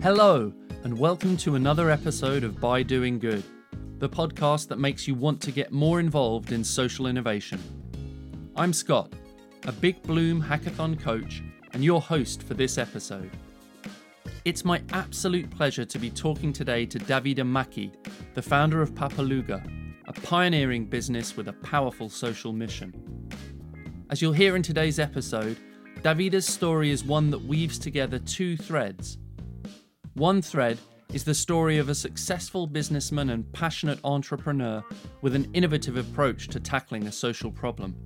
Hello, and welcome to another episode of By Doing Good, the podcast that makes you want to get more involved in social innovation. I'm Scott, a Big Bloom hackathon coach and your host for this episode. It's my absolute pleasure to be talking today to Davide Macchi, the founder of Pappaluga, a pioneering business with a powerful social mission. As you'll hear in today's episode, Davide's story is one that weaves together two threads one thread is the story of a successful businessman and passionate entrepreneur with an innovative approach to tackling a social problem.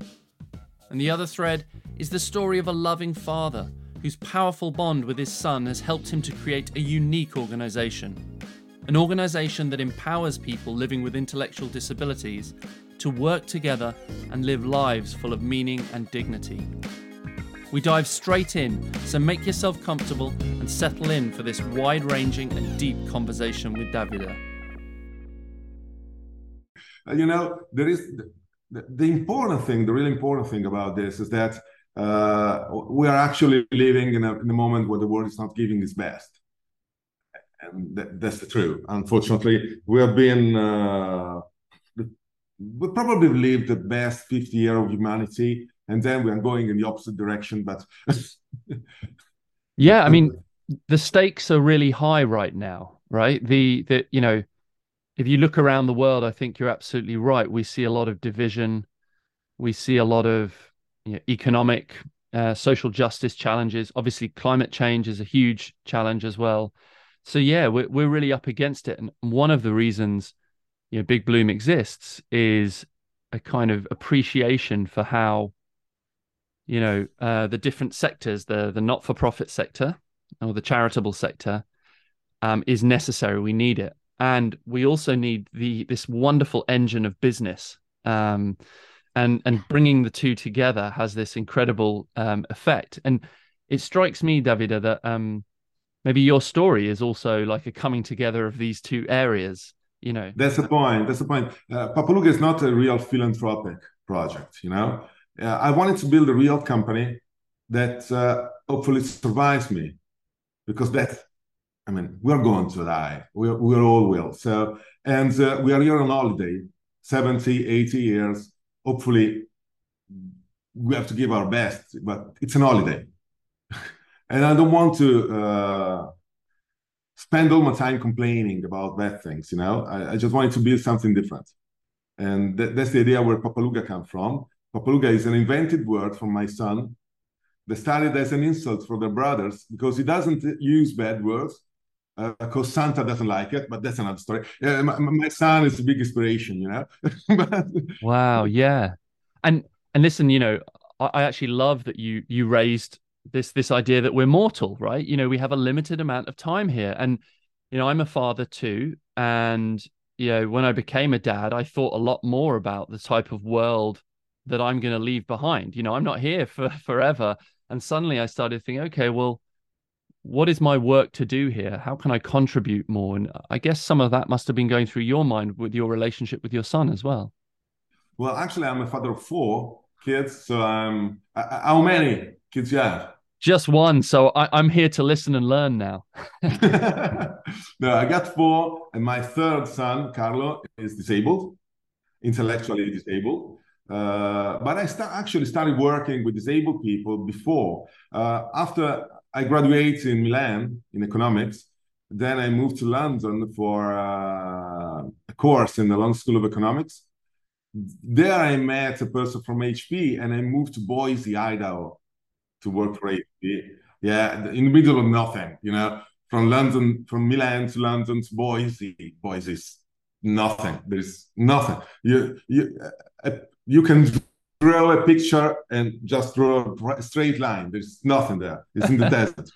And the other thread is the story of a loving father whose powerful bond with his son has helped him to create a unique organisation. An organisation that empowers people living with intellectual disabilities to work together and live lives full of meaning and dignity. We dive straight in, so make yourself comfortable and settle in for this wide ranging and deep conversation with Davide. Uh, you know, there is the, the, important thing, the really important thing about this is that uh, we are actually living in a, in a, moment where the world is not giving its best. And that, that's the truth. Unfortunately, we have been, uh, we probably lived the best 50 year of humanity and then we are going in the opposite direction. But yeah, I mean, the stakes are really high right now, right? The the you know, if you look around the world, I think you're absolutely right. We see a lot of division, we see a lot of you know, economic, uh, social justice challenges. Obviously, climate change is a huge challenge as well. So yeah, we're we're really up against it, and one of the reasons you know Big Bloom exists is a kind of appreciation for how you know uh, the different sectors the the not-for-profit sector or the charitable sector um, is necessary. We need it. And we also need the this wonderful engine of business um, and and bringing the two together has this incredible um, effect. And it strikes me Davide that um, maybe your story is also like a coming together of these two areas you know that's the point that's the point uh, Pappaluga is not a real philanthropic project you know uh, I wanted to build a real company that uh, hopefully survives me because that, I mean, we're going to die. We we all will. So, and uh, we are here on holiday, 70, 80 years. Hopefully, we have to give our best, but it's an holiday. And I don't want to uh, spend all my time complaining about bad things, you know? I, I just wanted to build something different. And th- that's the idea where Pappaluga comes from Pappaluga is an invented word from my son that started as an insult for the brothers because he doesn't use bad words uh, because Santa doesn't like it, but that's another story. My, my, son is a big inspiration, you know. but... Wow, yeah, and and listen, you know, I, I, actually love that you you raised this this idea that we're mortal, right? You know, we have a limited amount of time here, and you know, I'm a father too, and you know, when I became a dad, I thought a lot more about the type of world that I'm going to leave behind. You know, I'm not here for forever. And suddenly I started thinking, okay, well, what is my work to do here? How can I contribute more? And I guess some of that must have been going through your mind with your relationship with your son as well. Well, actually, I'm a father of four kids. So I'm. How many kids you have? Just one. So I, am here to listen and learn now. no, I got four, and my third son, Carlo, is disabled, intellectually disabled. Uh, but I start, actually started working with disabled people before. Uh, after I graduated in Milan in economics, then I moved to London for uh, a course in the London School of Economics. There I met a person from HP and I moved to Boise, Idaho to work for HP. Yeah, in the middle of nothing, you know, from London, from Milan to London to Boise. Boise is nothing. There's nothing. You, you, you can draw a picture and just draw a straight line. There's nothing there. It's in the desert.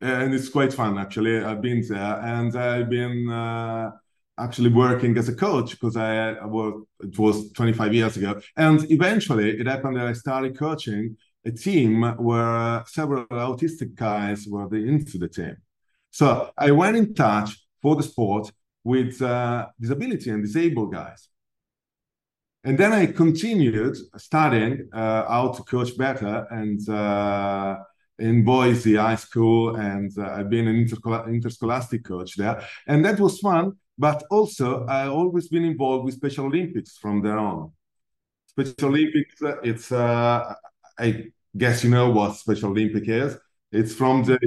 And it's quite fun, actually. I've been there and I've been uh, actually working as a coach because I, I was, it was 25 years ago. And eventually it happened that I started coaching a team where several autistic guys were into the team. So I went in touch for the sport with uh, disability and disabled guys. And then I continued studying uh, how to coach better and uh, in Boise High School, and uh, I've been an interscholastic coach there, and that was fun. But also, I always been involved with Special Olympics from there on. Special Olympics, uh, it's uh, I guess you know what Special Olympic is. It's from the,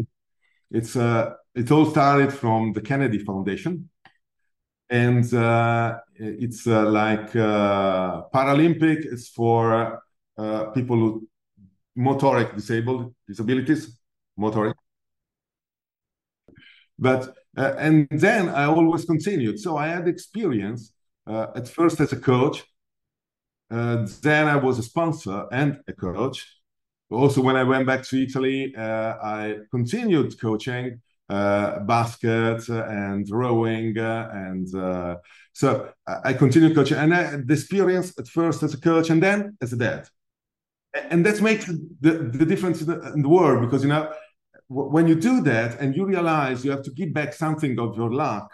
it's uh, it all started from the Kennedy Foundation, and uh, it's uh, like uh, Paralympic is for uh, people with motoric disabled disabilities, motoric. But uh, and then I always continued. So I had experience uh, at first as a coach. Then I was a sponsor and a coach. Also, when I went back to Italy, uh, I continued coaching uh, basket and rowing, uh, and so I continued coaching. And I, the experience at first as a coach, and then as a dad. And that makes the, the difference in the, in the world because you know when you do that and you realize you have to give back something of your luck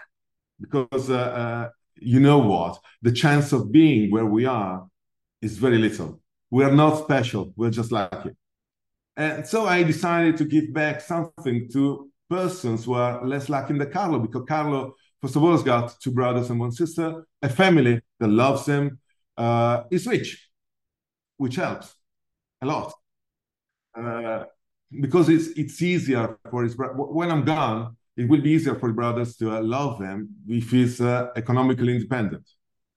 because uh, uh, you know what? The chance of being where we are is very little. We are not special. We're just lucky and so i decided to give back something to persons who are less lucky than carlo because carlo first of all has got two brothers and one sister a family that loves him uh, is rich which helps a lot uh, because it's it's easier for his when I'm gone. It will be easier for the brothers to uh, love them if he's uh, economically independent.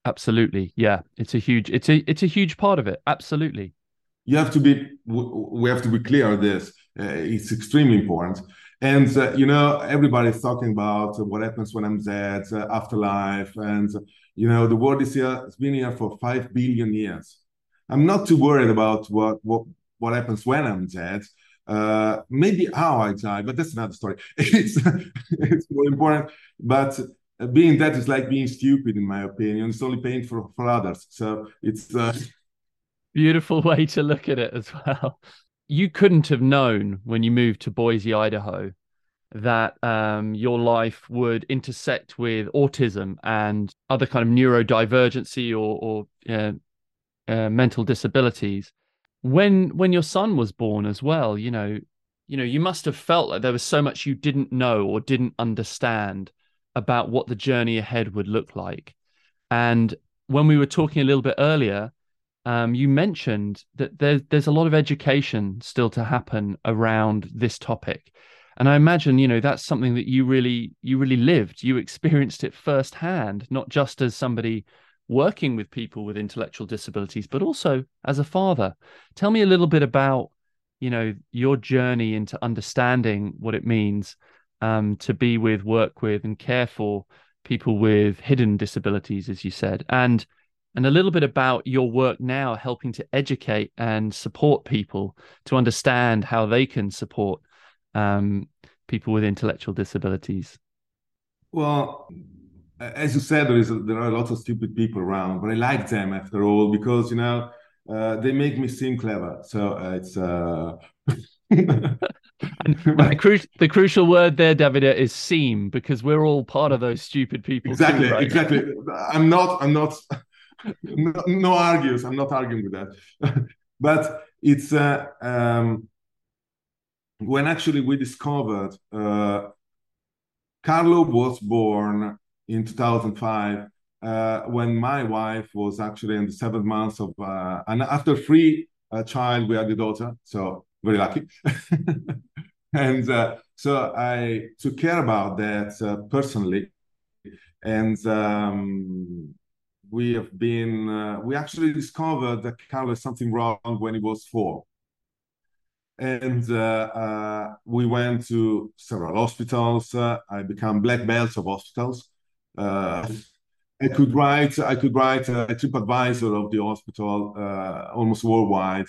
Absolutely, yeah. It's a huge it's a it's a huge part of it. Absolutely. You have to be. We have to be clear on this. Uh, it's extremely important. And uh, you know, everybody's talking about what happens when I'm dead, uh, afterlife, and you know, the world is here. It's been here for five billion years I'm not too worried about what what what happens when I'm dead. Uh, maybe how I die, but that's another story. It's it's more important. But being dead is like being stupid, in my opinion. It's only pain for for others. So it's uh... beautiful way to look at it as well. You couldn't have known when you moved to Boise, Idaho, that um, your life would intersect with autism and other kind of neurodivergency or, or uh, uh, mental disabilities. When when your son was born as well, you know, you know, you must have felt like there was so much you didn't know or didn't understand about what the journey ahead would look like. And when we were talking a little bit earlier, um, you mentioned that there's there's a lot of education still to happen around this topic, and I imagine you know that's something that you really you really lived, you experienced it firsthand, not just as somebody working with people with intellectual disabilities, but also as a father. Tell me a little bit about, you know, your journey into understanding what it means um, to be with, work with, and care for people with hidden disabilities, as you said, and and a little bit about your work now, helping to educate and support people to understand how they can support um, people with intellectual disabilities. Well, as you said, there is a, there are lots of stupid people around, but I like them after all because you know uh, they make me seem clever. So uh, it's. Uh... the, cru- the, crucial word there, Davide, is seem because we're all part of those stupid people. Exactly, too, right? exactly. I'm not. I'm not. No, no argues. I'm not arguing with that. but it's uh, um, when actually we discovered uh, Carlo was born in 2005 uh, when my wife was actually in the seventh month of, uh, and after three uh, child, we had a daughter, so very lucky. and uh, so I took care about that personally, and um, we have been, uh, we actually discovered that Carlo something wrong when he was four and uh, uh, we went to several hospitals. Uh, I became black belts of hospitals, uh, I could write I could write a TripAdvisor of the hospital uh, almost worldwide.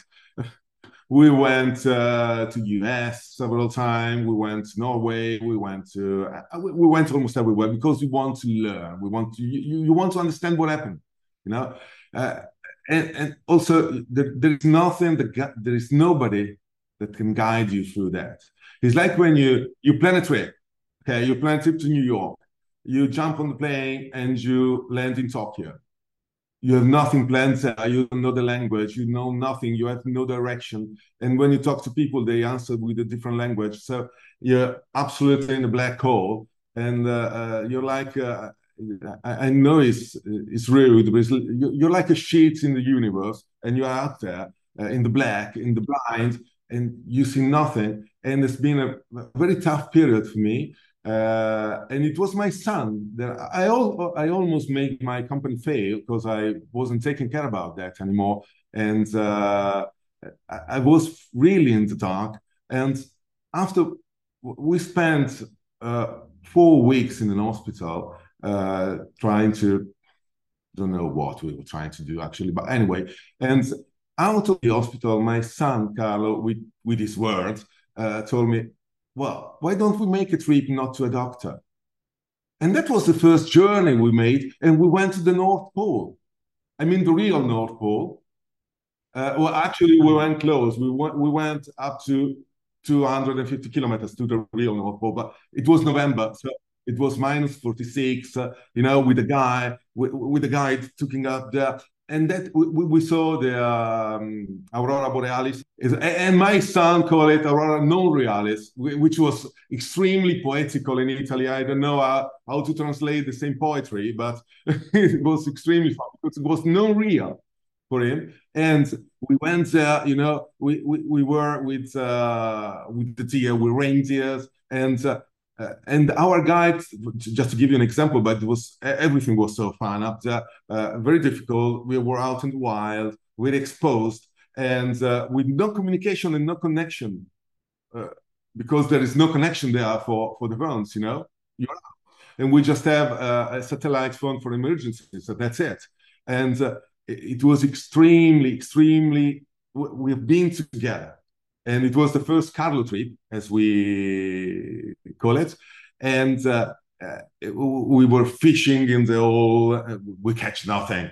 We went uh, to US several times. We went to Norway. We went to uh, we went almost everywhere because we want to learn. We want to you, you want to understand what happened. You know, uh, and and also there, there is nothing that there is nobody that can guide you through that. It's like when you you plan a trip. Okay, you plan a trip to New York you jump on the plane and you land in Tokyo. You have nothing planned. You don't know the language. You know nothing. You have no direction. And when you talk to people, they answer with a different language. So you're absolutely in a black hole. And uh, uh, you're like, uh, I, I, know it's, it's rude, but it's, you're like a sheet in the universe and you're out there uh, in the black, in the blind, and you see nothing. And it's been a very tough period for me. Uh, and it was my son that I, al- I almost made my company fail because I wasn't taking care about that anymore. And uh, I, I, was really in the dark. And after we spent uh, four weeks in an hospital uh, trying to, don't know what we were trying to do actually, but anyway. And out of the hospital, my son, Carlo, with, with his words, uh, told me, well, why don't we make a trip not to a doctor? And that was the first journey we made. And we went to the North Pole. I mean, the real North Pole. Uh, well, actually, we went close. We went, we went up to 250 kilometers to the real North Pole, but it was November. So it was minus 46, uh, you know, with the guy, with, with the guy taking up there and that we, we saw the um, aurora borealis and my son called it aurora non realis which was extremely poetical in italy. I don't know how, how to translate the same poetry but it was extremely fun because it was non real for him. And we went there you know we, we, we were with uh, with the deer with reindeers. And uh, uh, and our guide, just to give you an example, but it was everything was so fun up there, uh, very difficult. We were out in the wild, we are exposed, and uh, with no communication and no connection, uh, because there is no connection there for for the phones, you know. And we just have a satellite phone for emergencies, so that's it. And uh, it, it was extremely, extremely. We've been together and it was the first Carlo trip, as we call it. And uh, uh, we were fishing in the hole. Uh, we catch nothing,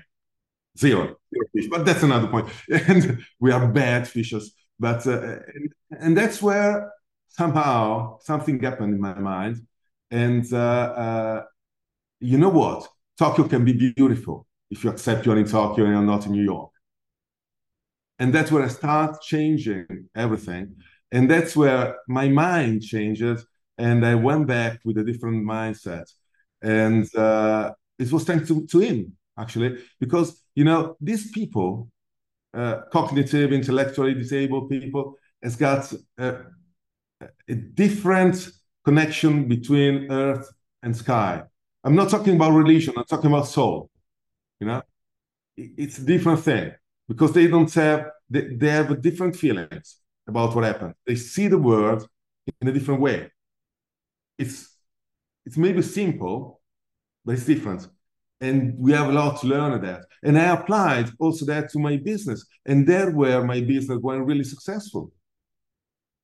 zero, zero fish. But that's another point. And we are bad fishers. But uh, and, and, that's where somehow something happened in my mind. And uh, uh, you know what? Tokyo can be beautiful if you accept you're in Tokyo and you're not in New York and that's where i start changing everything. And that's where my mind changes. And i went back with a different mindset. And uh, it was thanks to, to him actually because you know these people uh, cognitive intellectually disabled people has got a, a different connection between earth and sky. I'm not talking about religion. I'm talking about soul. You know? It's a different thing because they don't have they, they have different feelings about what happened. They see the world in a different way. It's it's maybe simple, but it's different. And we have a lot to learn that. And I applied also that to my business. And there where my business went really successful.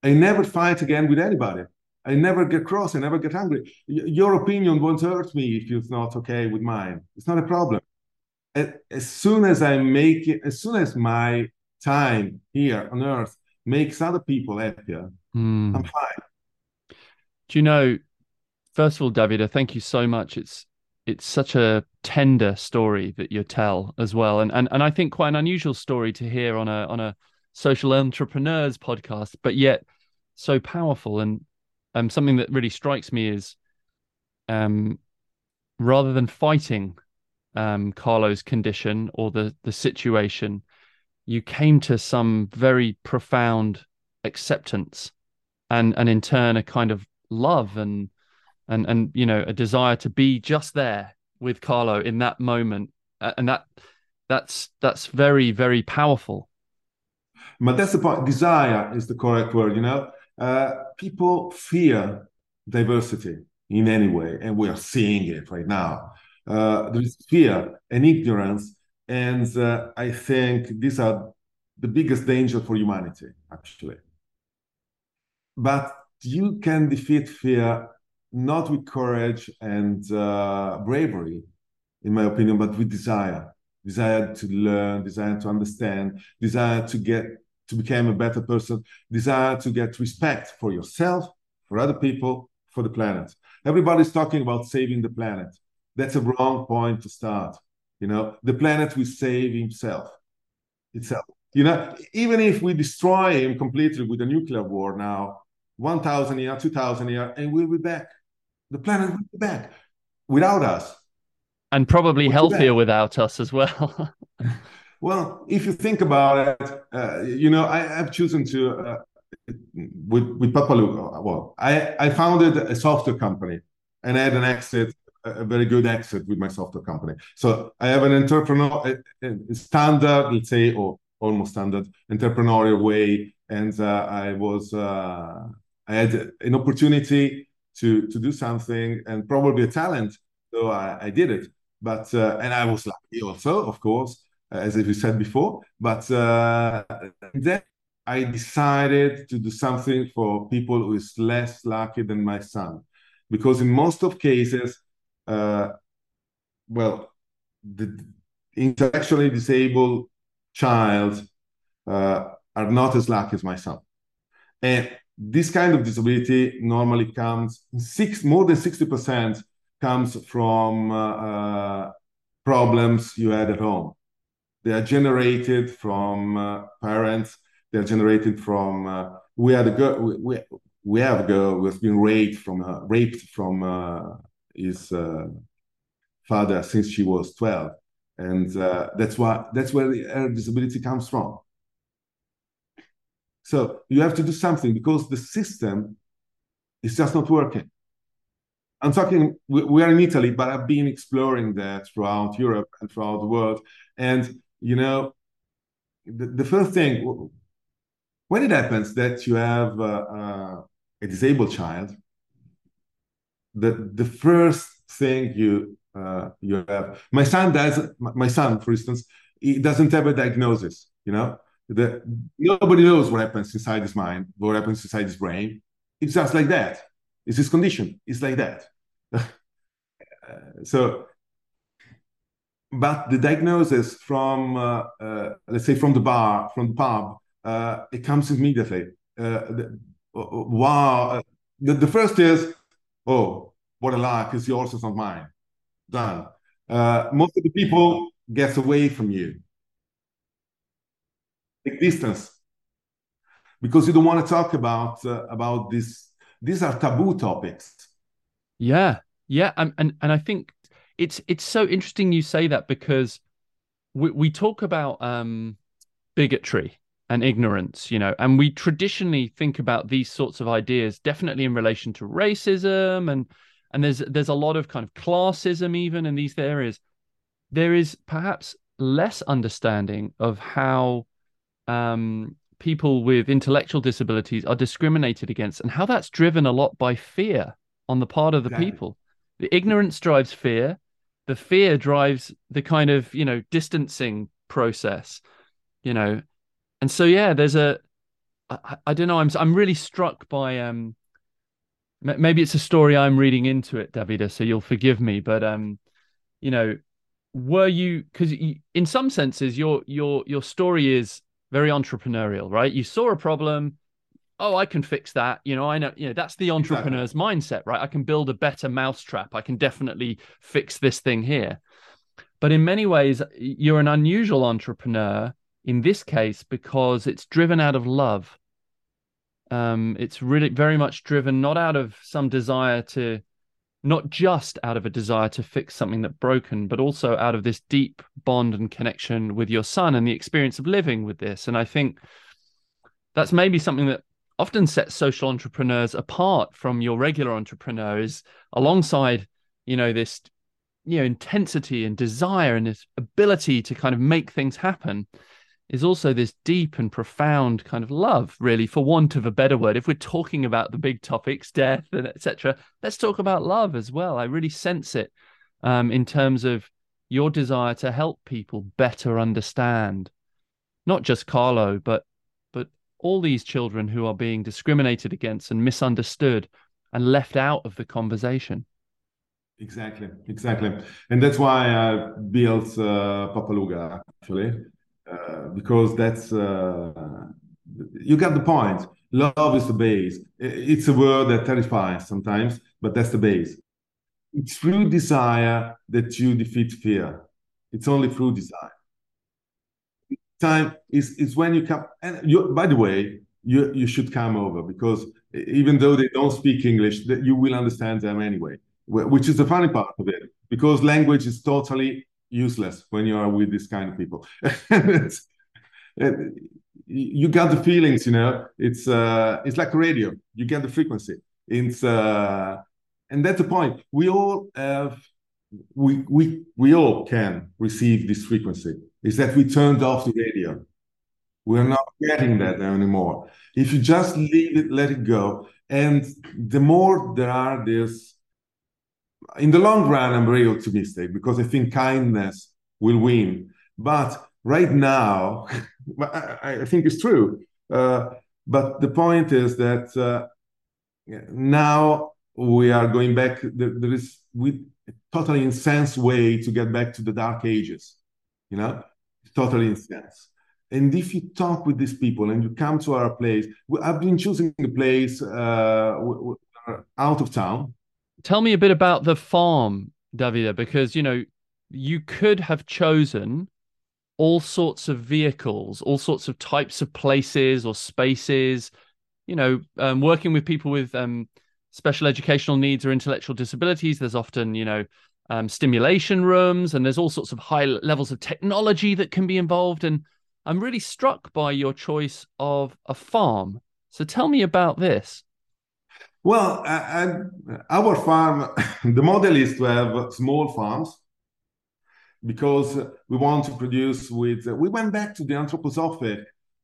I never fight again with anybody. I never get cross. I never get angry. Your opinion won't hurt me if it's not okay with mine. It's not a problem as soon as I make it, as soon as my time here on earth makes other people happier, mm. I'm fine. Do you know, first of all, Davide, thank you so much. It's it's such a tender story that you tell as well. And and and I think quite an unusual story to hear on a on a social entrepreneurs podcast, but yet so powerful. And um something that really strikes me is um rather than fighting um, Carlo's condition or the the situation, you came to some very profound acceptance, and and in turn a kind of love and and and you know a desire to be just there with Carlo in that moment, and that that's that's very very powerful. But that's the point. Desire is the correct word. You know, uh, people fear diversity in any way, and we are seeing it right now there is fear and ignorance. And uh, I think these are the biggest danger for humanity, actually. But you can defeat fear not with courage and uh, bravery, in my opinion, but with desire desire to learn, desire to understand, desire to get to become a better person, desire to get respect for yourself, for other people, for the planet. everybody's talking about saving the planet. That's a wrong point to start. You know, the planet will save himself itself. You know, even if we destroy him completely with a nuclear war now, 1,000 year, 2,000 year, and we'll be back. The planet will be back without us. And probably we'll healthier without us as well. well, if you think about it, uh, you know, I have chosen to, uh, with, with Pappaluga, well, I, I founded a software company and I had an exit a very good exit with my software company. So I have an entrepreneur standard, let's say, or almost standard entrepreneurial way, and uh, I was uh, I had an opportunity to to do something and probably a talent, so I, I did it. But uh, and I was lucky also, of course, as if you said before. But uh, then I decided to do something for people who is less lucky than my son, because in most of cases uh, well, the intellectually disabled child uh, are not as lucky as my son. And this kind of disability normally comes six more than 60% comes from uh, uh, problems you had at home. They are generated from uh, parents. They are generated from uh, we had a girl. We, we have a girl who has been raped from uh, raped from his uh, father since she was 12 and uh, that's why that's where the, her disability comes from. So you have to do something because the system is just not working. I'm talking we, we are in italy but i've been exploring that throughout europe and throughout the world. And you know the, the first thing when it happens that you have uh, uh, a disabled child the the first thing you uh, you have. My son does. My son, for instance, he doesn't have a diagnosis. You know, the, nobody knows what happens inside his mind, what happens inside his brain. It's just like that. It's his condition. It's like that. so, but the diagnosis from, uh, uh, let's say, from the bar, from the pub, uh, it comes immediately. Uh, the, wow. The, the first is oh, what a luck, it's yours, it's not mine. Done. Uh, most of the people gets away from you. Take distance. Because you don't want to talk about uh, about this. These are taboo topics. Yeah, yeah, and, and and I think it's it's so interesting you say that because we we talk about um, bigotry and ignorance, you know, and we traditionally think about these sorts of ideas definitely in relation to racism and and there's there's a lot of kind of classism even in these areas. There is perhaps less understanding of how um, people with intellectual disabilities are discriminated against and how that's driven a lot by fear on the part of the exactly. people. The ignorance drives fear. The fear drives the kind of you know distancing process. You know, and so yeah, there's a I, I don't know. I'm I'm really struck by um maybe it's a story I'm reading into it, Davide. So you'll forgive me, but um, you know, were you because in some senses your your your story is very entrepreneurial, right? You saw a problem. Oh, I can fix that. You know, I know, you know, that's the entrepreneur's exactly. mindset, right? I can build a better mousetrap. I can definitely fix this thing here. But in many ways, you're an unusual entrepreneur in this case because it's driven out of love. Um, it's really very much driven not out of some desire to, not just out of a desire to fix something that broken, but also out of this deep bond and connection with your son and the experience of living with this. And I think that's maybe something that often sets social entrepreneurs apart from your regular entrepreneurs alongside, you know, this you know intensity and desire and this ability to kind of make things happen is also this deep and profound kind of love, really, for want of a better word. If we're talking about the big topics, death and etc., let's talk about love as well. I really sense it um, in terms of your desire to help people better understand, not just Carlo, but but all these children who are being discriminated against and misunderstood and left out of the conversation. Exactly, exactly, and that's why I built uh, Pappaluga actually uh, because that's uh, you got the point. Love is the base. It's a word that terrifies sometimes, but that's the base. It's through desire that you defeat fear. It's only through desire. Time is, is when you come. And you, by the way, you, you should come over because even though they don't speak English, that you will understand them anyway, which is the funny part of it because language is totally useless when you are with this kind of people. you got the feelings, you know. It's uh, it's like a radio. You get the frequency. It's uh, and that's the point. We all have, we we we all can receive this frequency. Is that we turned off the radio. We're not getting that anymore. If you just leave it, let it go, and the more there are this, in the long run, I'm very optimistic because I think kindness will win. But right now, I, I, think it's true. Uh, but the point is that uh, now we are going back. There, is we totally insane way to get back to the dark ages. You know, totally insane. And if you talk with these people and you come to our place, I've been choosing a place uh, out of town. Tell me a bit about the farm, Davide, because you know you could have chosen all sorts of vehicles, all sorts of types of places or spaces. You know, um, working with people with um, special educational needs or intellectual disabilities, there's often you know um, stimulation rooms, and there's all sorts of high levels of technology that can be involved. And I'm really struck by your choice of a farm. So tell me about this. Well, our farm, the model is to have small farms because we want to produce with, we went back to the anthroposophic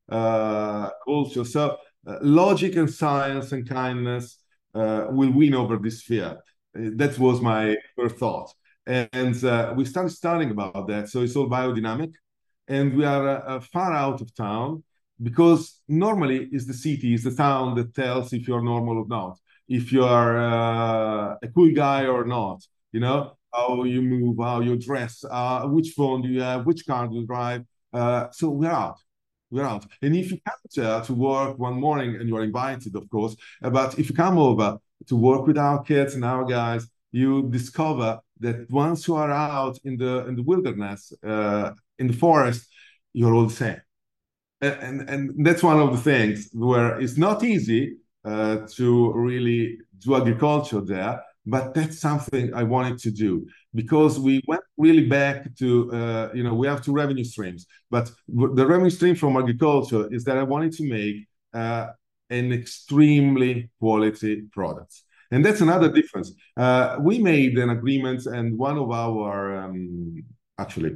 uh, culture. So uh, logic and science and kindness uh, will win over this fear. That was my first thought. And uh, we started studying about that. So it's all biodynamic and we are uh, far out of town because normally it's the city, it's the town that tells if you're normal or not, if you are uh, a cool guy or not, you know, how you move, how you dress, uh, which phone do you have, which car do you drive. Uh, so we're out. We're out. And if you come to, work one morning, and you're invited, of course, uh, but if you come over to work with our kids and our guys, you discover that once you are out in the in the wilderness, uh, in the forest, you're all the same. And, and, and that's one of the things where it's not easy uh, to really do agriculture there, but that's something I wanted to do because we went really back to, uh, you know, we have two revenue streams, but the revenue stream from agriculture is that I wanted to make uh, an extremely quality product. And that's another difference. Uh, we made an agreement, and one of our um, actually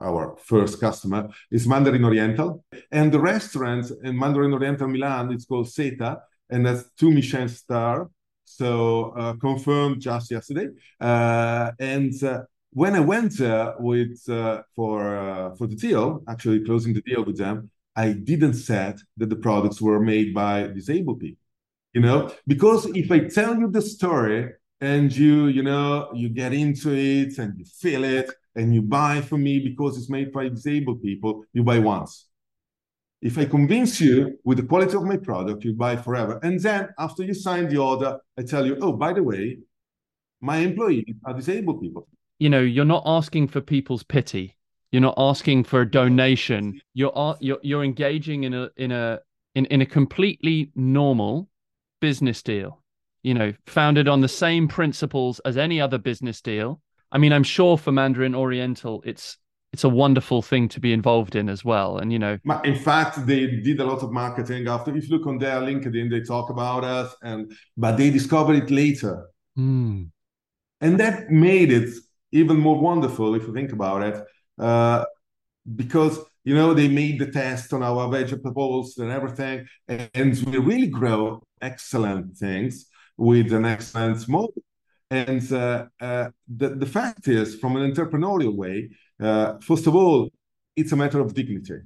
our first customer is Mandarin Oriental. And the restaurant in Mandarin Oriental Milan, it's called Seta, and that's two Michelin star. So uh, confirmed just yesterday. Uh, and uh, when I went uh, with uh, for for the deal, actually closing the deal with them, I didn't said that the products were made by disabled people. You know, because if I tell you the story and you you know you get into it and you feel it and you buy from me because it's made by disabled people, you buy once. If I convince you with the quality of my product, you buy forever. And then after you sign the order, I tell you, oh, by the way, my employees are disabled people. You know, you're not asking for people's pity. You're not asking for a donation. You're you're you're engaging in a in a in, in a completely normal business deal. You know, founded on the same principles as any other business deal I mean, I'm sure for Mandarin Oriental, it's it's a wonderful thing to be involved in as well. And you know, in fact, they did a lot of marketing after. If you look on their LinkedIn, they talk about us, and but they discovered it later, mm. and that made it even more wonderful if you think about it, uh, because you know they made the test on our vegetables and everything, and we really grow excellent things with an excellent model and uh, uh, the, the fact is, from an entrepreneurial way, uh, first of all, it's a matter of dignity.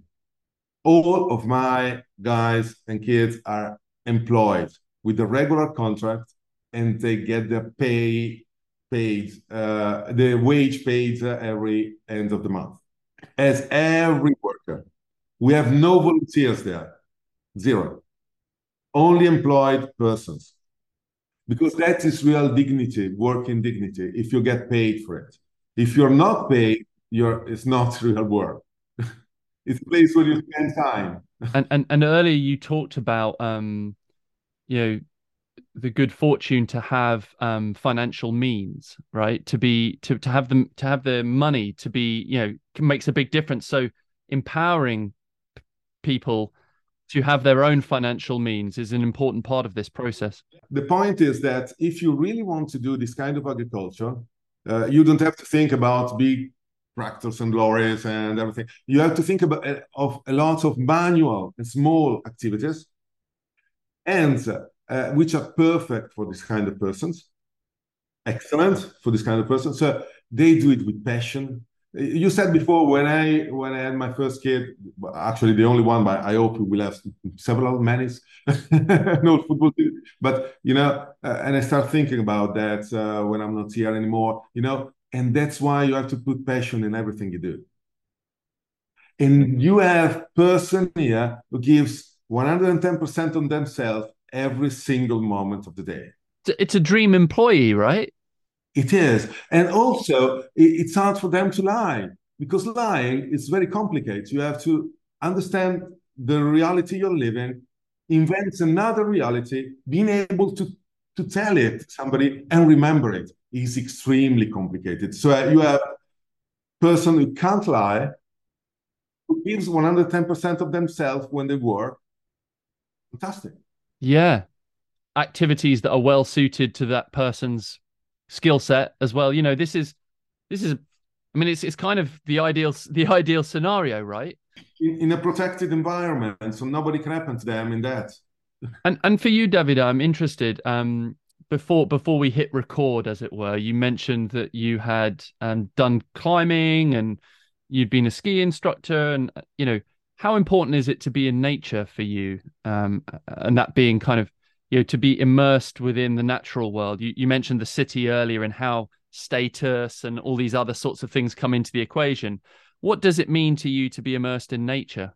All of my guys and kids are employed with a regular contract and they get their pay paid, uh, the wage paid every end of the month, as every worker. We have no volunteers there, zero. only employed persons because that is real dignity, working dignity. If you get paid for it, if you're not paid, you're it's not real work. it's a place where you spend time. and and and earlier you talked about um, you know, the good fortune to have um financial means, right? To be to to have them to have the money to be you know makes a big difference. So empowering people to have their own financial means is an important part of this process. The point is that if you really want to do this kind of agriculture, uh, you don't have to think about big tractors and lorries and everything. You have to think about uh, of a lot of manual and small activities, and uh, which are perfect for this kind of persons. Excellent for this kind of person. So they do it with passion, you said before when I when I had my first kid, actually the only one, but I hope we will have several many, no football team. But you know, uh, and I start thinking about that uh, when I'm not here anymore. You know, and that's why you have to put passion in everything you do. And you have person here who gives 110% on themselves every single moment of the day. It's a dream employee, right? It is. And also, it's hard for them to lie because lying is very complicated. You have to understand the reality you're living, invent another reality, being able to, to tell it to somebody and remember it is extremely complicated. So uh, you have person who can't lie, who gives 110% of themselves when they work. Fantastic. Yeah. Activities that are well suited to that person's skill set as well. You know, this is this is I mean it's it's kind of the ideal the ideal scenario, right? In, in a protected environment, so nobody can happen to them in that. And and for you, David, I'm interested. Um, before before we hit record, as it were, you mentioned that you had um, done climbing and you'd been a ski instructor, and you know how important is it to be in nature for you, um, and that being kind of you know to be immersed within the natural world? You, you mentioned the city earlier and how status and all these other sorts of things come into the equation. What does it mean to you to be immersed in nature?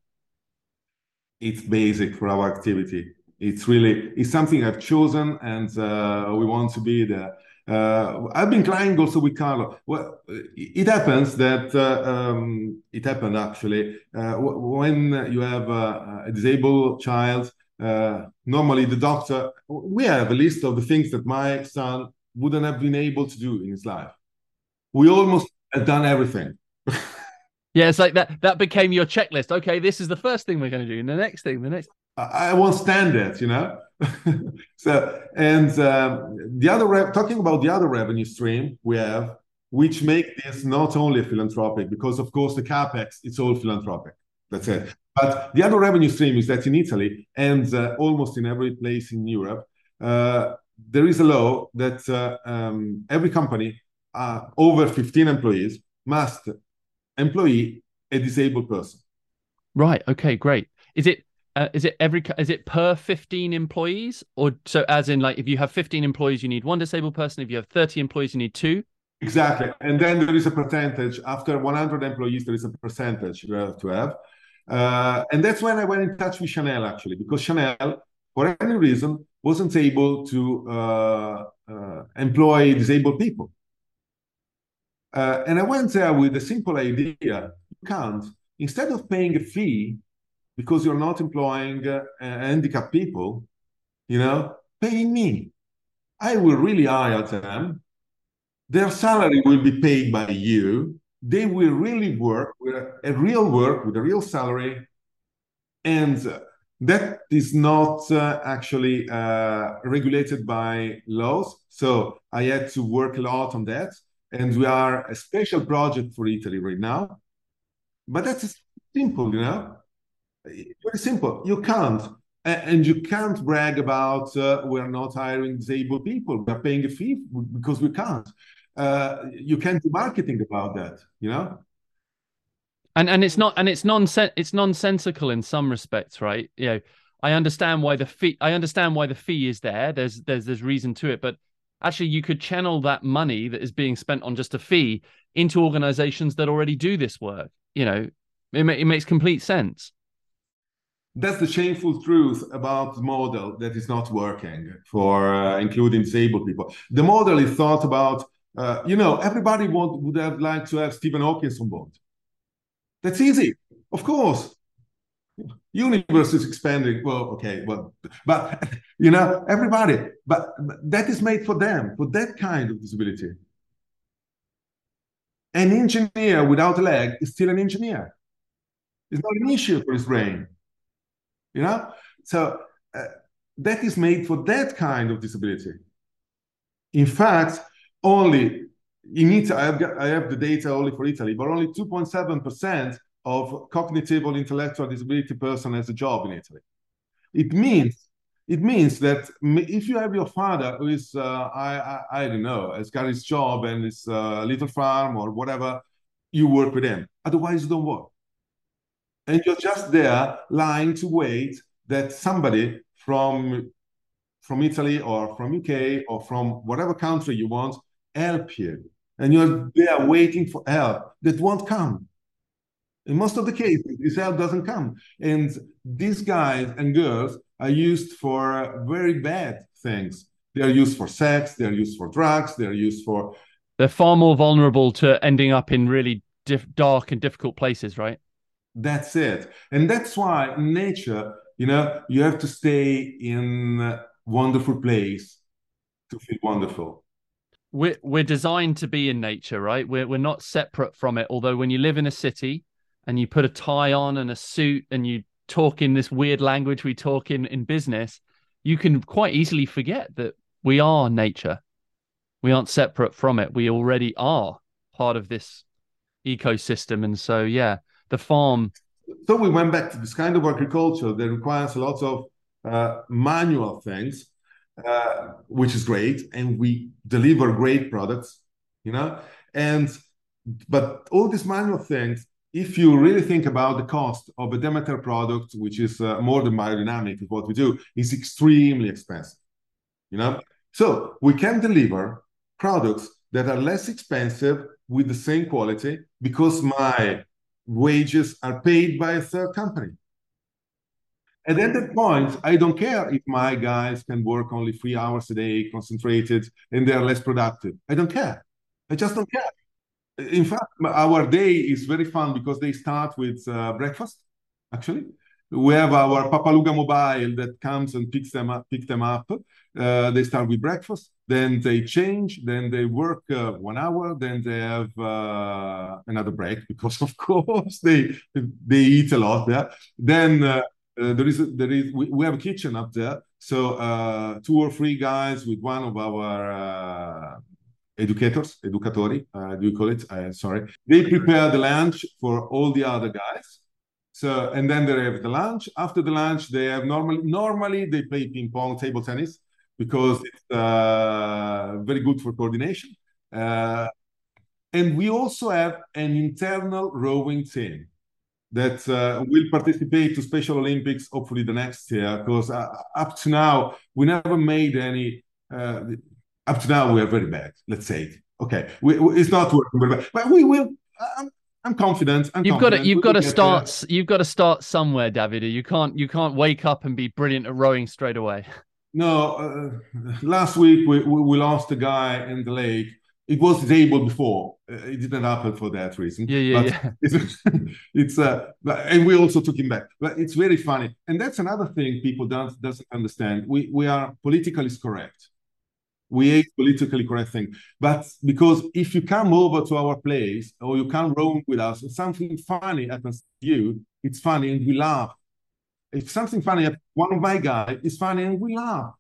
It's basic for our activity it's really it's something i've chosen and uh, we want to be there. Uh, I've been climbing also with Carlo. Well, it happens that uh, um, it happened actually uh, when you have a disabled child uh, normally the doctor we have a list of the things that my son wouldn't have been able to do in his life. We almost have done everything. Yeah it's like that that became your checklist. Okay this is the first thing we're going to do and the next thing the next i, won't stand it you know so and um, the other re- talking about the other revenue stream we have which make this not only philanthropic because of course the capex it's all philanthropic that's it but the other revenue stream is that in Italy and uh, almost in every place in Europe, uh, there is a law that uh, um, every company uh, over 15 employees must employ a disabled person. Right. Okay. Great. Is it uh, is it every is it per 15 employees? Or so as in like if you have 15 employees you need one disabled person. If you have 30 employees you need two? Exactly. And then there is a percentage. After 100 employees there is a percentage you have to have. Uh, and that's when I went in touch with Chanel actually, because Chanel, for any reason, wasn't able to uh, uh, employ disabled people. Uh, and I went there with a simple idea: you can't. Instead of paying a fee because you're not employing uh, handicapped people, you know, pay me. I will really hire them. Their salary will be paid by you. They will really work with a, real work with a real salary. And that is not uh, actually uh, regulated by laws. So i had to work a lot on that. And we are a special project for italy right now. But that's simple you know very simple. You can't and you can't brag about uh, we're not hiring disabled people. We're paying a fee because we can't. Uh, you can't do marketing about that you know? And and it's not and it's nonsense it's nonsensical in some respects right? You know i understand why the fee i understand why the fee is there. There's there's there's reason to it. But actually you could channel that money that is being spent on just a fee into organizations that already do this work you know? It, it makes complete sense that's the shameful truth about the model that is not working for uh, including disabled people. The model is thought about, uh, you know, everybody would, would have liked to have Stephen Hawking on board. That's easy, of course. Universe is expanding. Well, okay, well, but you know, everybody, but, but that is made for them, for that kind of disability. An engineer without a leg is still an engineer. It's not an issue for his brain you know? So uh, that is made for that kind of disability. In fact only in italy I have, got, I have the data only for italy but only 2.7% of cognitive or intellectual disability person has a job in italy. It means it means that if you have your father who is uh, I, I, I don't know has got his job and his uh, little farm or whatever you work with him. Otherwise you don't work and you're just there lying to wait that somebody from from Italy or from UK or from whatever country you want help you. And you're there waiting for help that won't come. In most of the cases, this help doesn't come. And these guys and girls are used for very bad things. They are used for sex, they're used for drugs, they're used for. They're far more vulnerable to ending up in really dark and difficult places, right? That's it. And that's why nature, you know, you have to stay in a wonderful place to feel wonderful. We're, we're designed to be in nature, right? We're, we're not separate from it. Although when you live in a city and you put a tie on and a suit and you talk in this weird language we talk in in business, you can quite easily forget that we are nature. We aren't separate from it. We already are part of this ecosystem. And so, yeah, the farm. So we went back to this kind of agriculture that requires a lot of uh, manual things, uh, which is great, and we deliver great products, you know. And but all these manual things, if you really think about the cost of a Demeter product, which is uh, more than biodynamic, is what we do, is extremely expensive, you know. So we can deliver products that are less expensive with the same quality because my wages are paid by a third company. And at that point, I don't care if my guys can work only three hours a day, concentrated, and they're less productive. I don't care. I just don't care. In fact, our day is very fun because they start with uh, breakfast, actually we have our Pappaluga mobile that comes and picks them up. Pick them up. Uh, they start with breakfast, then they change, then they work uh, one hour, then they have uh, another break because, of course, they they eat a lot there. Then uh, uh, there is there is we, we, have a kitchen up there, so uh, two or three guys with one of our educators, educatori, do you call it? sorry, they prepare the lunch for all the other guys so and then they have the lunch. After the lunch, they have normally normally they play ping pong, table tennis because it's uh, very good for coordination. Uh, and we also have an internal rowing team that uh, will participate to Special Olympics hopefully the next year because uh, up to now we never made any. Uh, up to now we are very bad. Let's say okay, we, we, it's not working very bad, but we will. I'm, I'm confident. I'm you've confident. got to you've got to start there. you've got to start somewhere, Davide. You can't you can't wake up and be brilliant at rowing straight away. No, uh, last week we, we lost a guy in the lake. It was disabled before. Uh, it didn't happen for that reason. Yeah, yeah, yeah. It's, it's uh, and we also took him back. But it's very funny, and that's another thing people don't doesn't understand. We we are politically correct we hate politically correct thing. But because if you come over to our place or you come roam with us, something funny happens to you, it's funny and we laugh. If something funny one of my guys is funny and we laugh.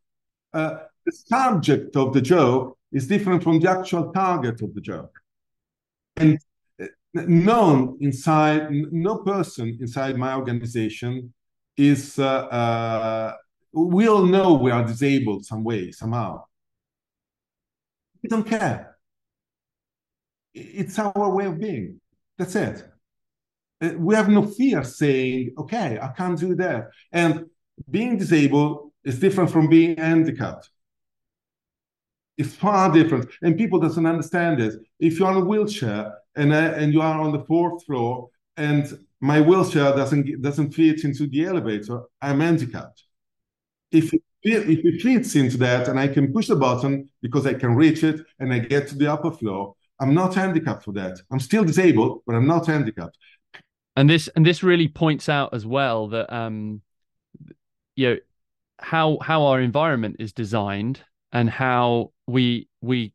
Uh, the subject of the joke is different from the actual target of the joke. And uh, none inside, no person inside my organization is, uh, uh, we all know we are disabled some way, somehow we don't care. It's our way of being. That's it. Uh, we have no fear saying, okay, I can't do that. And being disabled is different from being handicapped. It's far different. And people doesn't understand this. If you're on a wheelchair and, uh, and you are on the fourth floor, and my wheelchair doesn't doesn't fit into the elevator, I'm handicapped. If it, if it fits into that and I can push the button because I can reach it and I get to the upper floor, I'm not handicapped for that. I'm still disabled, but I'm not handicapped. And this and this really points out as well that um, you know how how our environment is designed and how we we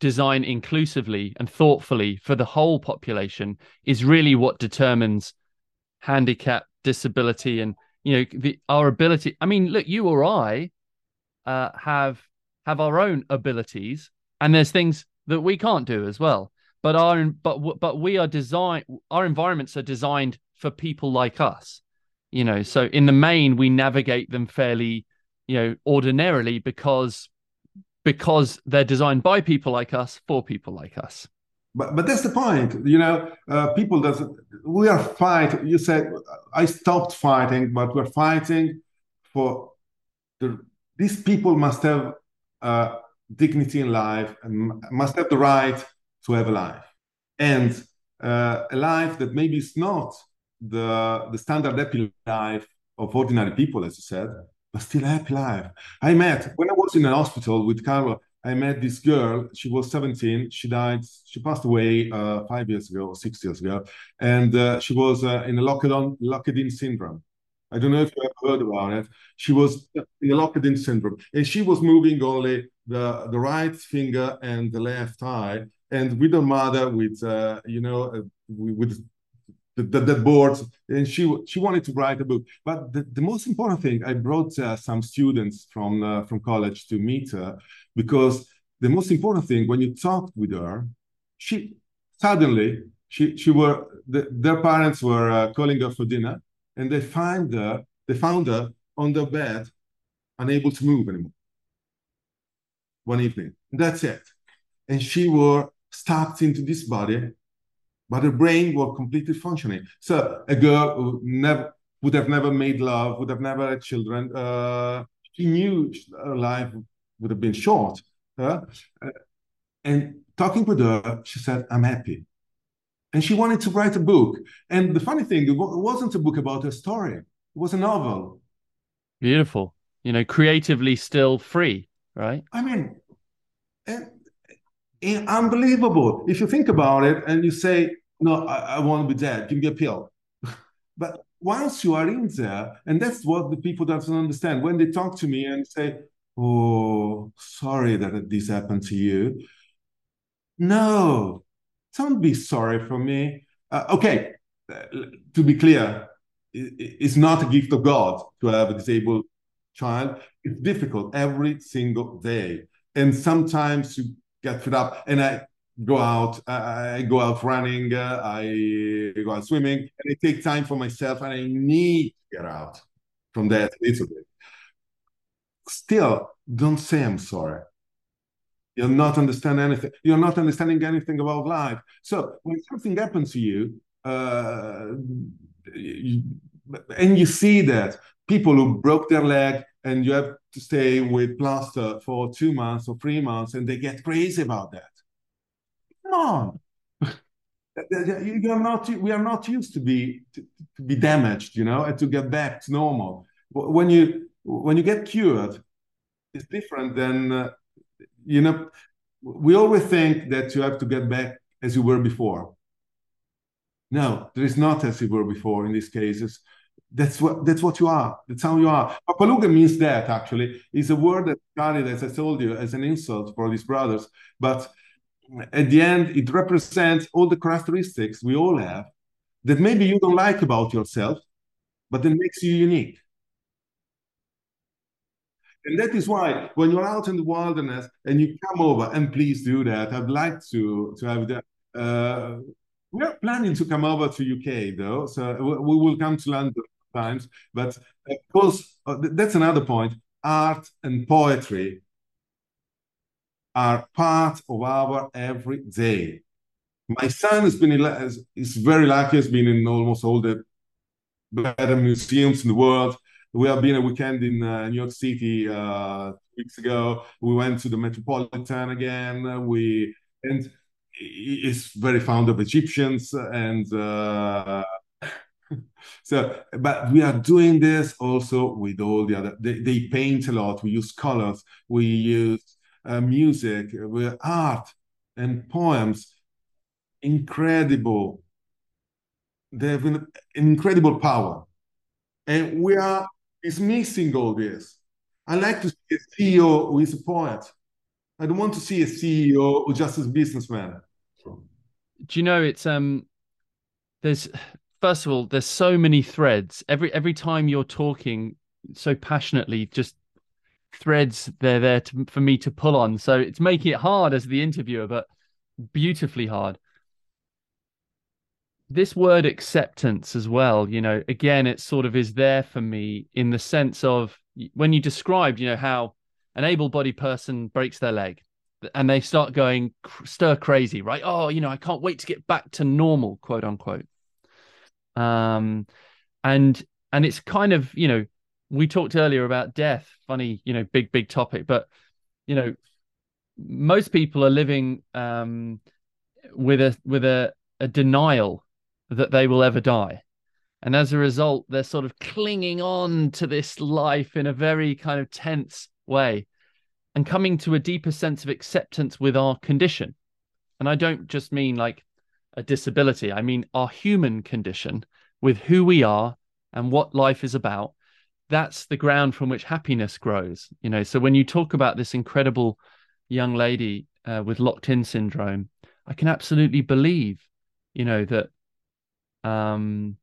design inclusively and thoughtfully for the whole population is really what determines handicap disability and you know the our ability i mean look you or i uh, have have our own abilities and there's things that we can't do as well but our but but we are designed our environments are designed for people like us you know? So in the main we navigate them fairly you know ordinarily because because they're designed by people like us for people like us. But but that's the point you know uh, people doesn't we are fighting you said i stopped fighting but we're fighting for the these people must have uh, dignity in life and must have the right to have a life and uh, a life that maybe is not the the standard happy life of ordinary people as you said but still happy life. I met when I was in an hospital with Carlo. I met this girl. She was 17. She died. She passed away uh, five years ago, six years ago, and uh, she was uh, in a locked-in locked-in syndrome. I don't know if you have heard about it. She was in a locked-in syndrome, and she was moving only the the right finger and the left eye, and with her mother, with uh, you know, uh, with the, the, the boards, and she she wanted to write a book. But the, the most important thing, I brought uh, some students from uh, from college to meet her because the most important thing when you talked with her, she suddenly she she were the, their parents were uh, calling her for dinner, and they find her they found her on the bed, unable to move anymore. One evening, that's it, and she were stuck into this body but her brain was completely functioning. So a girl who never would have never made love, would have never had children. Uh, she knew her life would have been short. Uh, and talking with her, she said, "I'm happy." And she wanted to write a book. And the funny thing, it wasn't a book about her story; it was a novel. Beautiful. You know, creatively still free, right? I mean, and unbelievable. If you think about it and you say, no, I, I want to be dead, give me a pill. but once you are in there, and that's what the people doesn't understand, when they talk to me and say, oh, sorry that this happened to you. No, don't be sorry for me. Uh, okay, to be clear, it's not a gift of God to have a disabled child. It's difficult every single day. And sometimes you get fed up. And I go out, I go out running, uh, I go out swimming, and I take time for myself, and I need to get out from that a little bit. Still, don't say I'm sorry. You're not understand anything. You're not understanding anything about life. So when something happens to you, uh, you, and you see that people who broke their leg and you have to stay with plaster for two months or three months, and they get crazy about that. Come on. you are not we are not used to be to, to, be damaged you know and to get back to normal when you when you get cured it's different than uh, you know we always think that you have to get back as you were before no there is not as you were before in these cases that's what that's what you are. That's how you are. Pappaluga means that actually is a word that started, as I told you, as an insult for these brothers. But at the end, it represents all the characteristics we all have that maybe you don't like about yourself, but that makes you unique. And that is why when you're out in the wilderness and you come over, and please do that. I'd like to to have that. Uh, we are planning to come over to UK though, so we will come to London times. But of course, uh, that's another point. Art and poetry are part of our everyday. My son has been is very lucky. Has been in almost all the better museums in the world. We have been a weekend in uh, New York City uh, weeks ago. We went to the Metropolitan again. We and is very fond of Egyptians and uh, so but we are doing this also with all the other they, they paint a lot we use colors we use uh, music art and poems. Incredible. They have an, incredible power. And we are is missing all this. I like to see a ceo who is a poet i don't want to see a ceo who just a businessman. Do you know it's um there's first of all there's so many threads. Every every time you're talking so passionately just threads they're there to, for me to pull on. So it's making it hard as the interviewer but beautifully hard. This word acceptance as well you know again it sort of is there for me in the sense of when you described you know how an able-bodied person breaks their leg and they start going stir crazy, right? Oh, you know, I can't wait to get back to normal, quote unquote. Um, and and it's kind of you know we talked earlier about death, funny, you know, big big topic, but you know, most people are living um with a with a, a denial that they will ever die. And as a result, they're sort of clinging on to this life in a very kind of tense way and coming to a deeper sense of acceptance with our condition. And I don't just mean like a disability, I mean our human condition with who we are and what life is about. That's the ground from which happiness grows. You know, so when you talk about this incredible young lady uh, with locked in syndrome, I can absolutely believe, you know, that um,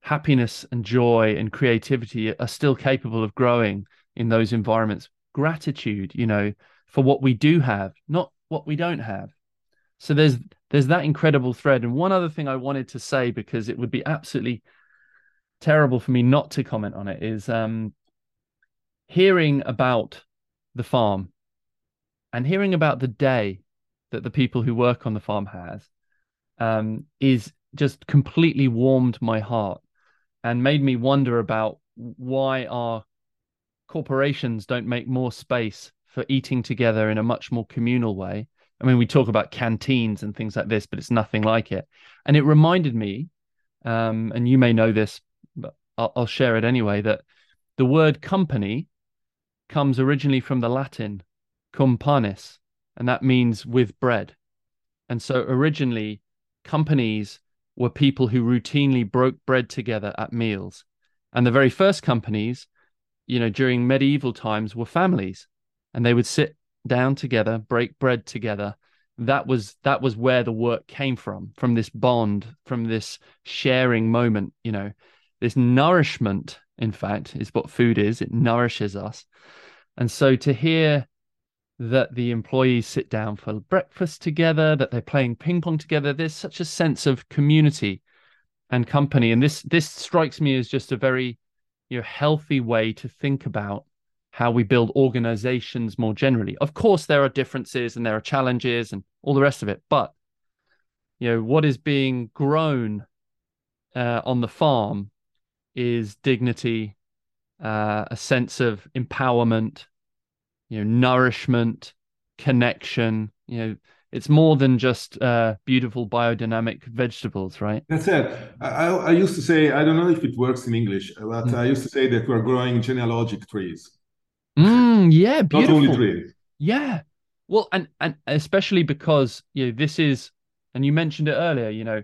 happiness and joy and creativity are still capable of growing in those environments gratitude, you know, for what we do have, not what we don't have. So there's there's that incredible thread. And one other thing I wanted to say because it would be absolutely terrible for me not to comment on it is um, hearing about the farm and hearing about the day that the people who work on the farm has um, is just completely warmed my heart and made me wonder about why our corporations don't make more space for eating together in a much more communal way. I mean, we talk about canteens and things like this, but it's nothing like it. And it reminded me, um, and you may know this, but I'll, I'll share it anyway, that the word company comes originally from the Latin cum panis, and that means with bread. And so originally, companies were people who routinely broke bread together at meals. And the very first companies you know, during medieval times were families and they would sit down together, break bread together. That was that was where the work came from, from this bond, from this sharing moment, you know, this nourishment, in fact, is what food is. It nourishes us. And so to hear that the employees sit down for breakfast together, that they're playing ping pong together, there's such a sense of community and company. And this this strikes me as just a very you know healthy way to think about how we build organizations more generally. Of course, there are differences and there are challenges and all the rest of it, but you know what is being grown uh, on the farm is dignity, uh, a sense of empowerment, you know, nourishment, connection. You know, it's more than just uh, beautiful biodynamic vegetables, right? That's it. I, I used to say, I don't know if it works in English, but mm. I used to say that we're growing genealogic trees. Mm, yeah, beautiful. Not only trees. Yeah. Well, and and especially because you know this is, and you mentioned it earlier. You know,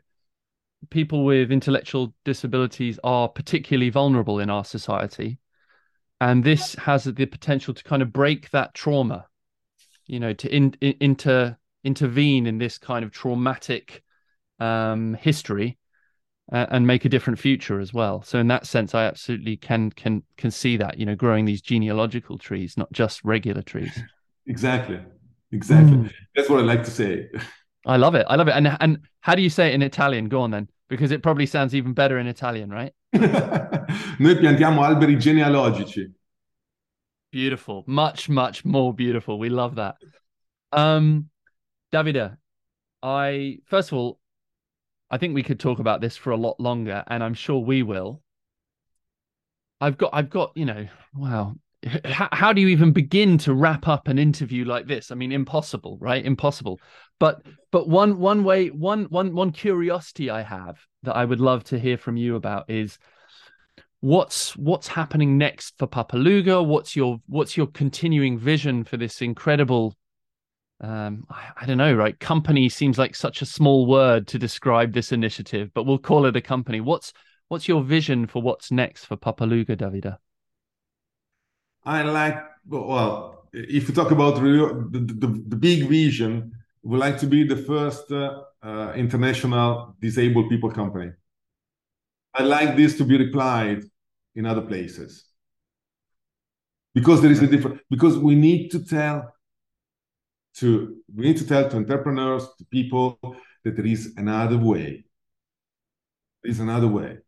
people with intellectual disabilities are particularly vulnerable in our society, and this has the potential to kind of break that trauma. You know, to in, in, inter intervene in this kind of traumatic um, history uh, and make a different future as well. So in that sense, I absolutely can can can see that you know growing these genealogical trees, not just regular trees. Exactly, exactly. Mm. That's what I like to say. I love it. I love it. And and how do you say it in Italian? Go on then, because it probably sounds even better in Italian, right? Noi piantiamo alberi genealogici. Beautiful, much much more beautiful. We love that. Um, Davide, I first of all, I think we could talk about this for a lot longer, and I'm sure we will. I've got, I've got, you know, wow. How, how do you even begin to wrap up an interview like this? I mean, impossible, right? Impossible. but but one one way one one one curiosity I have that I would love to hear from you about is what's what's happening next for Pappaluga? What's your what's your continuing vision for this incredible um, I, I, don't know, right? Company seems like such a small word to describe this initiative, but we'll call it a company. What's what's your vision for what's next for Pappaluga, Davide? I like well, if you talk about the, the, the big vision, we like to be the first uh, uh, international disabled people company. I like this to be replied in other places because there is a different because we need to tell to we need to tell to entrepreneurs to people that there is another way. There is another way.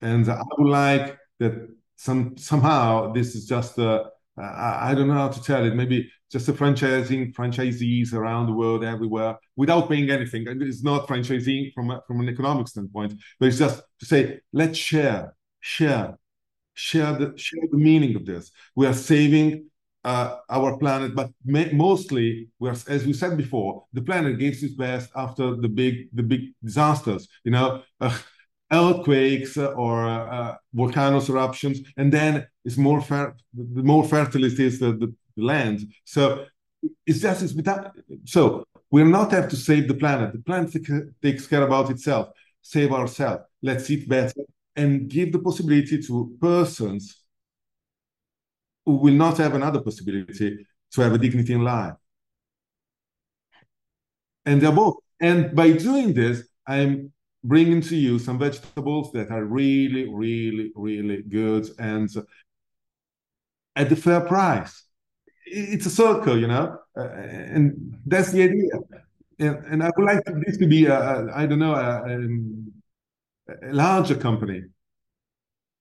And i would like that some somehow this is just a I, I don't know how to tell it. Maybe just a franchising franchisees around the world everywhere without paying anything. And it's not franchising from from an economic standpoint but it's just to say let's share share share the share the meaning of this. We are saving uh, our planet, but mostly, as we said before, the planet gives its best after the big the big disasters. You know, uh, earthquakes or uh, volcanoes eruptions, and then it's more fer- the more fertile it is the, the, the land. So it's just it's without, so we'll not have to save the planet. The planet takes care about itself. Save ourselves. Let's eat better and give the possibility to persons who will not have another possibility to have a dignity in life. And they're both. And by doing this, I'm bringing to you some vegetables that are really, really, really good and at the fair price. It's a circle, you know, uh, and that's the idea. And, and I would like this to be, I don't know, a, a larger company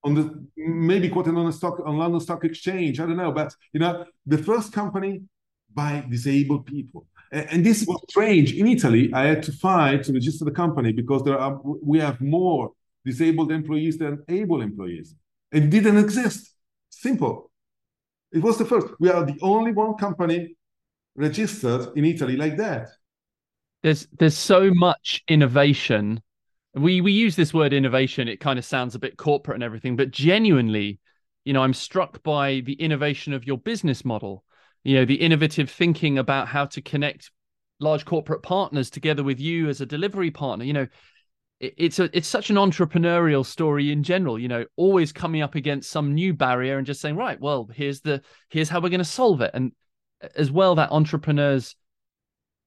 on the maybe quoted on a stock on London Stock Exchange. I don't know, but you know, the first company by disabled people. And, and this was strange. In Italy, I had to fight to register the company because there are we have more disabled employees than able employees. It didn't exist. Simple. It was the first. We are the only one company registered in Italy like that. There's there's so much innovation we we use this word innovation it kind of sounds a bit corporate and everything but genuinely you know i'm struck by the innovation of your business model. You know the innovative thinking about how to connect large corporate partners together with you as a delivery partner you know it, it's a it's such an entrepreneurial story in general you know always coming up against some new barrier and just saying right well here's the here's how we're going to solve it. And as well that entrepreneurs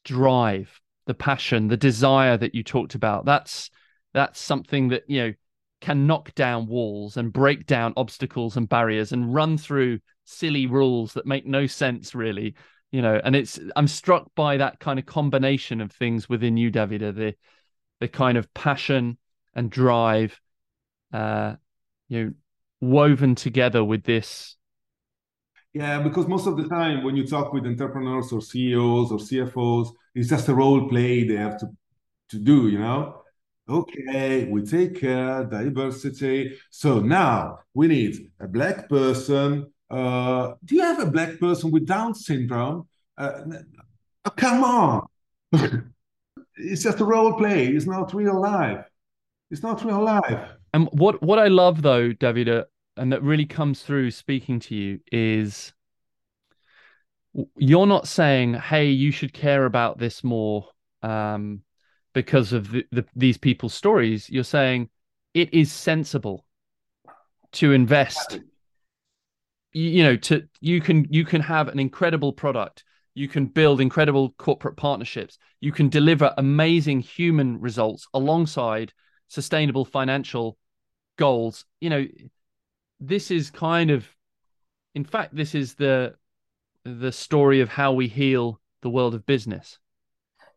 drive the passion the desire that you talked about that's that's something that you know can knock down walls and break down obstacles and barriers and run through silly rules that make no sense really you know and it's i'm struck by that kind of combination of things within you davide the the kind of passion and drive uh you know woven together with this. Yeah because most of the time when you talk with entrepreneurs or ceos or cfos it's just a role play they have to to do you know okay, we take care, diversity. So now we need a black person. Uh, do you have a black person with Down syndrome? Uh, oh, come on. it's just a role play. It's not real life. It's not real life. And what, what I love though, Davide, and that really comes through speaking to you is you're not saying, hey, you should care about this more. Um, because of the, the, these people's stories, you're saying it is sensible to invest. You, you know, to you can you can have an incredible product. You can build incredible corporate partnerships. You can deliver amazing human results alongside sustainable financial goals. You know, this is kind of, in fact, this is the the story of how we heal the world of business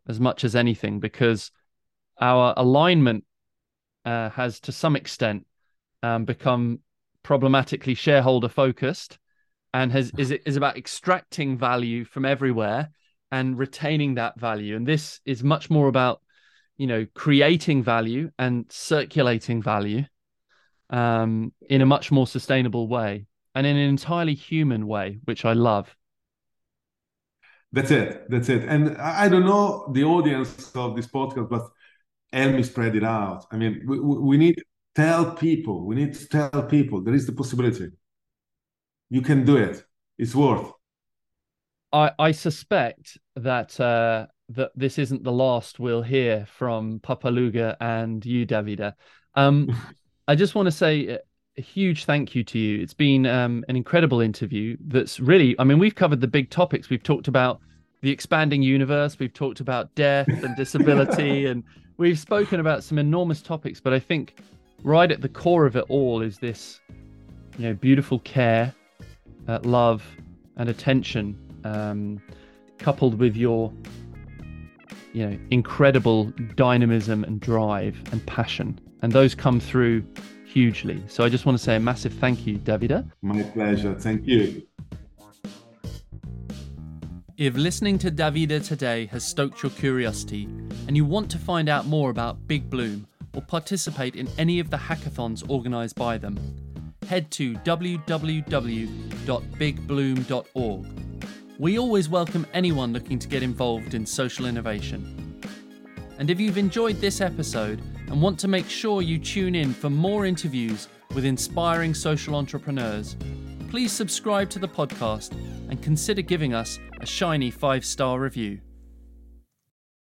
as much as anything because our alignment uh, has to some extent um, become problematically shareholder focused and has is is about extracting value from everywhere and retaining that value. And this is much more about you know creating value and circulating value um, in a much more sustainable way and in an entirely human way which i love That's it. That's it. And I don't know the audience of this podcast, but help me spread it out. I mean, we, we need to tell people. We need to tell people there is the possibility. You can do it. It's worth. I, I suspect that uh, that this isn't the last we'll hear from Pappaluga and you, Davide. Um, I just want to say a huge thank you to you. It's been um, an incredible interview. That's really, I mean, we've covered the big topics. We've talked about the expanding universe. We've talked about death and disability, and we've spoken about some enormous topics. But I think right at the core of it all is this, you know, beautiful care, uh, love, and attention, um, coupled with your, you know, incredible dynamism and drive and passion, and those come through hugely. So I just want to say a massive thank you, Davide. My pleasure. Thank you. If listening to Davide today has stoked your curiosity and you want to find out more about Big Bloom or participate in any of the hackathons organised by them, head to www.bigbloom.org. We always welcome anyone looking to get involved in social innovation. And if you've enjoyed this episode and want to make sure you tune in for more interviews with inspiring social entrepreneurs, please subscribe to the podcast and consider giving us a shiny five star review.